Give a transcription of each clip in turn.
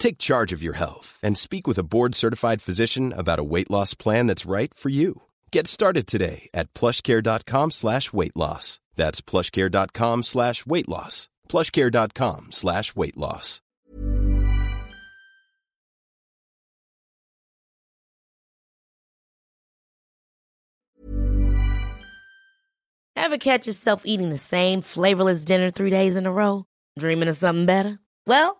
Take charge of your health and speak with a board-certified physician about a weight loss plan that's right for you. Get started today at plushcare.com slash weight loss. That's plushcare.com slash weight loss. plushcare.com slash weight loss. Ever catch yourself eating the same flavorless dinner three days in a row? Dreaming of something better? Well,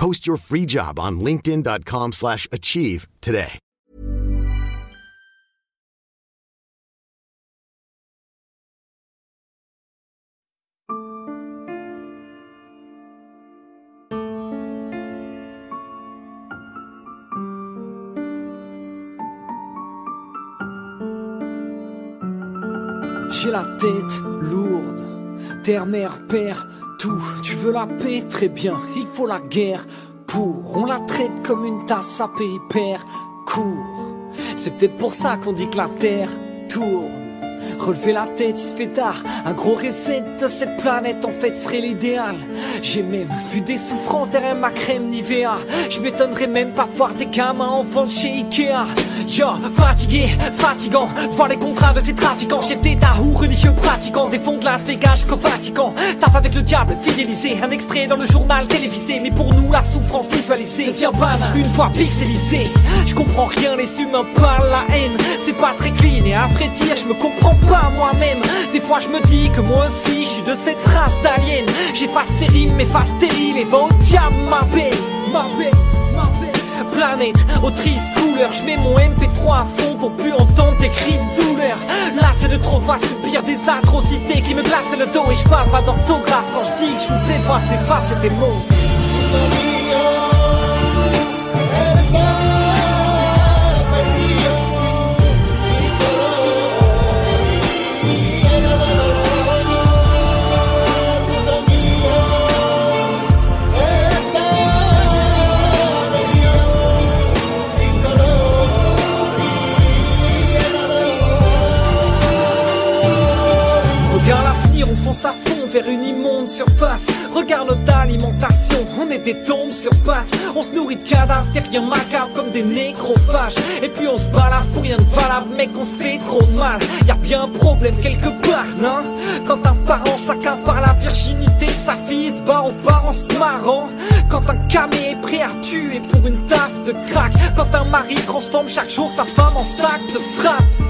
Post your free job on linkedin.com/achieve slash achieve today. J'ai la tête lourde, terre, mère, père, tout. Tu veux la paix, très bien, il faut la guerre pour. On la traite comme une tasse à paix, père, court. C'est peut-être pour ça qu'on dit que la terre tourne. Relever la tête, il se fait tard. Un gros reset de cette planète, en fait, serait l'idéal. J'ai même vu des souffrances derrière ma crème Nivea. Je m'étonnerais même pas de voir des gamins enfants de chez Ikea. Yo, fatigué, fatigant, de voir les contrats de ces trafiquants. D'état ou religieux pratiquant, des fonds de Las Vegas jusqu'au Vatican. Taf avec le diable, fidélisé, un extrait dans le journal télévisé. Mais pour nous, la souffrance visualisée devient banale, une fois pixelisée. Je comprends rien, les humains parlent la haine. C'est pas très clean et à vrai dire, je me comprends pas moi-même. Des fois, je me dis que moi aussi, je suis de cette race d'aliens. J'efface ces rimes, m'efface stériles et va au diable, ma paix, ma paix. Planète, aux tristes couleurs, je mets mon MP3 à fond pour plus entendre tes cris de douleur. Là, c'est de trop voir subir des atrocités qui me glacent le dos et je parle pas d'orthographe quand je dis que je vous prévois, c'est pas, c'est des on fonce à fond vers une immonde surface. Regarde notre alimentation, on est des tombes sur pattes. On se nourrit de cadavres, c'est rien macabre comme des nécrophages. Et puis on se balade pour rien de valable, mec, on se fait trop mal. Y a bien un problème quelque part, non? Quand un parent s'accapare la virginité, sa fille se bat aux parents se marrant. Quand un camé est prêt à tuer pour une taf de crack. Quand un mari transforme chaque jour sa femme en sac de frappe.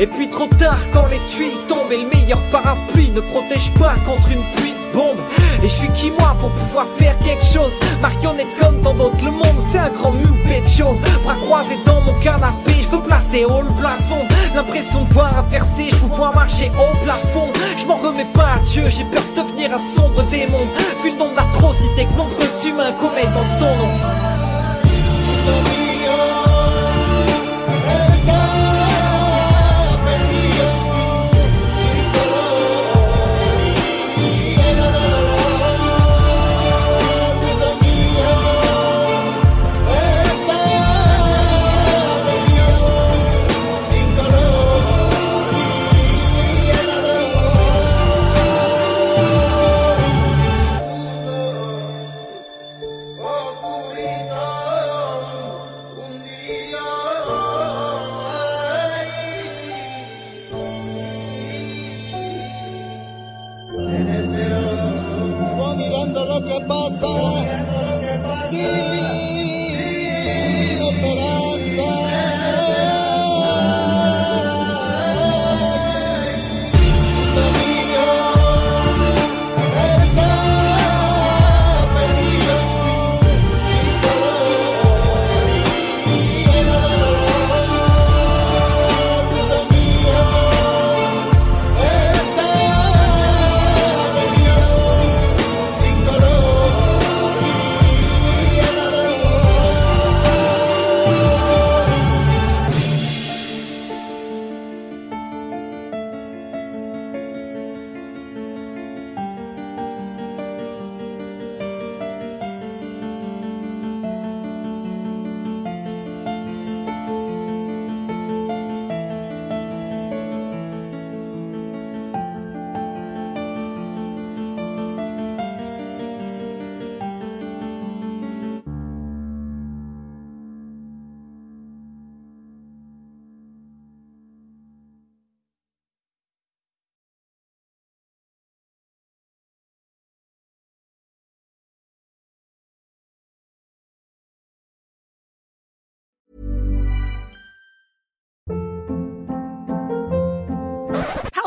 Et puis trop tard quand les tuiles tombent et le meilleur parapluie ne protège pas contre une pluie de bombes. Et je suis qui moi pour pouvoir faire quelque chose? Marionnette comme dans d'autres, le monde c'est un grand mou pécho Bras croisés dans mon canapé, je veux placer haut le blason L'impression de voir inverser, je pouvoir marcher au plafond. Je m'en remets pas à Dieu, j'ai peur de devenir un sombre démon. Vu le nombre d'atrocités que nombreux humains commettent en son nom pasar.